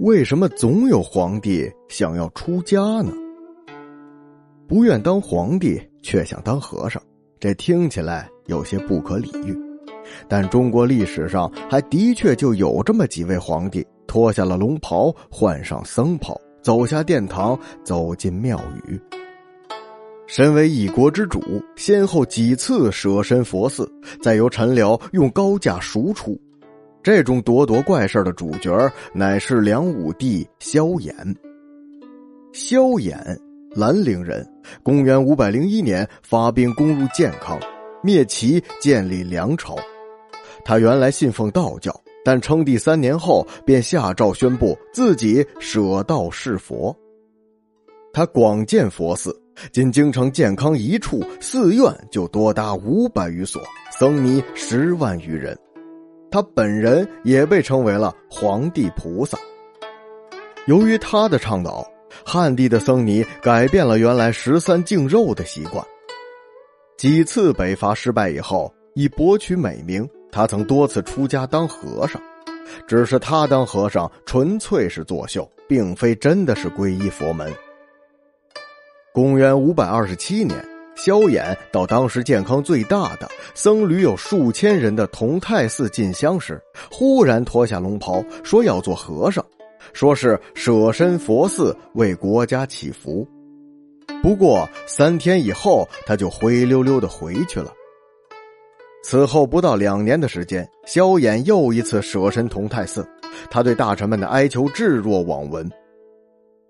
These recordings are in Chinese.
为什么总有皇帝想要出家呢？不愿当皇帝，却想当和尚，这听起来有些不可理喻。但中国历史上还的确就有这么几位皇帝，脱下了龙袍，换上僧袍，走下殿堂，走进庙宇。身为一国之主，先后几次舍身佛寺，再由陈辽用高价赎出。这种咄咄怪事的主角乃是梁武帝萧衍。萧衍，兰陵人，公元五百零一年发兵攻入建康，灭齐，建立梁朝。他原来信奉道教，但称帝三年后便下诏宣布自己舍道是佛。他广建佛寺，仅京城建康一处寺院就多达五百余所，僧尼十万余人。他本人也被称为了皇帝菩萨。由于他的倡导，汉地的僧尼改变了原来十三敬肉的习惯。几次北伐失败以后，以博取美名，他曾多次出家当和尚。只是他当和尚纯粹是作秀，并非真的是皈依佛门。公元五百二十七年。萧衍到当时健康最大的僧侣有数千人的同泰寺进香时，忽然脱下龙袍，说要做和尚，说是舍身佛寺为国家祈福。不过三天以后，他就灰溜溜的回去了。此后不到两年的时间，萧衍又一次舍身同泰寺，他对大臣们的哀求置若罔闻。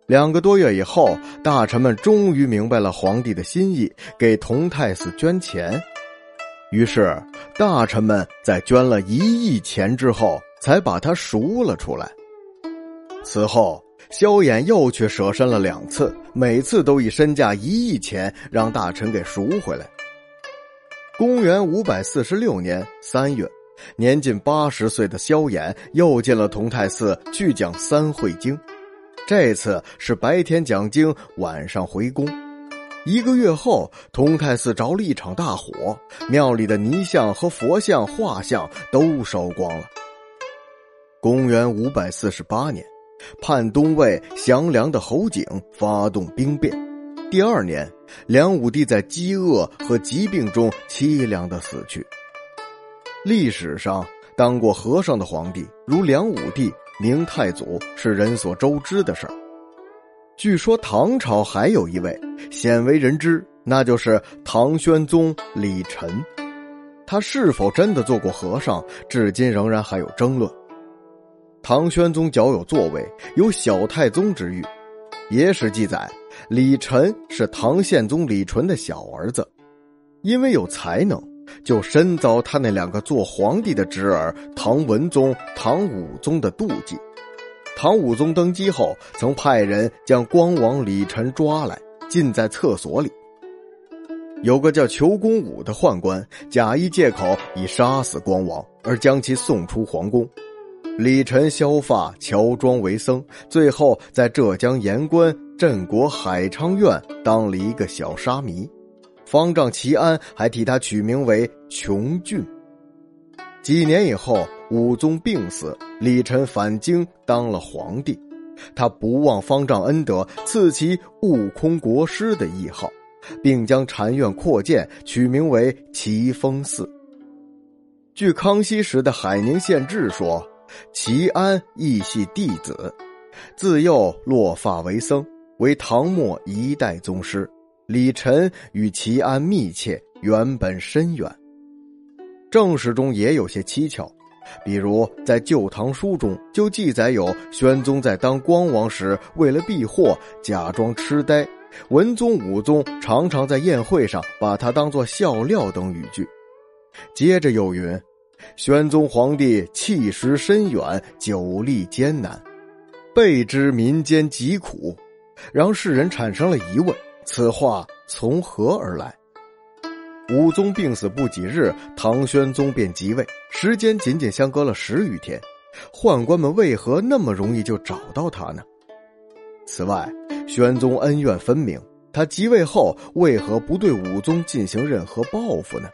两个多月以后，大臣们终于明白了皇帝的心意，给同泰寺捐钱。于是，大臣们在捐了一亿钱之后，才把他赎了出来。此后，萧衍又去舍身了两次，每次都以身价一亿钱让大臣给赎回来。公元五百四十六年三月，年近八十岁的萧衍又进了同泰寺去讲《三会经》。这次是白天讲经，晚上回宫。一个月后，同泰寺着了一场大火，庙里的泥像和佛像、画像都烧光了。公元五百四十八年，叛东魏降梁的侯景发动兵变。第二年，梁武帝在饥饿和疾病中凄凉的死去。历史上当过和尚的皇帝，如梁武帝。明太祖是人所周知的事儿。据说唐朝还有一位鲜为人知，那就是唐玄宗李忱。他是否真的做过和尚，至今仍然还有争论。唐玄宗脚有作为，有小太宗之誉。野史记载，李忱是唐宪宗李纯的小儿子，因为有才能。就深遭他那两个做皇帝的侄儿唐文宗、唐武宗的妒忌。唐武宗登基后，曾派人将光王李忱抓来，禁在厕所里。有个叫裘公武的宦官，假意借口以杀死光王，而将其送出皇宫。李忱削发乔装为僧，最后在浙江盐官镇国海昌院当了一个小沙弥。方丈齐安还替他取名为琼俊。几年以后，武宗病死，李忱返京当了皇帝。他不忘方丈恩德，赐其悟空国师的谥号，并将禅院扩建，取名为齐峰寺。据康熙时的海宁县志说，齐安亦系弟子，自幼落发为僧，为唐末一代宗师。李忱与齐安密切，原本深远。正史中也有些蹊跷，比如在《旧唐书》中就记载有宣宗在当光王时，为了避祸，假装痴呆；文宗、武宗常常在宴会上把他当作笑料等语句。接着又云，宣宗皇帝气识深远，久历艰难，备知民间疾苦，让世人产生了疑问。此话从何而来？武宗病死不几日，唐宣宗便即位，时间仅仅相隔了十余天，宦官们为何那么容易就找到他呢？此外，宣宗恩怨分明，他即位后为何不对武宗进行任何报复呢？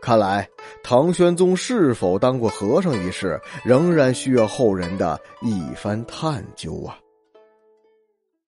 看来唐玄宗是否当过和尚一事，仍然需要后人的一番探究啊。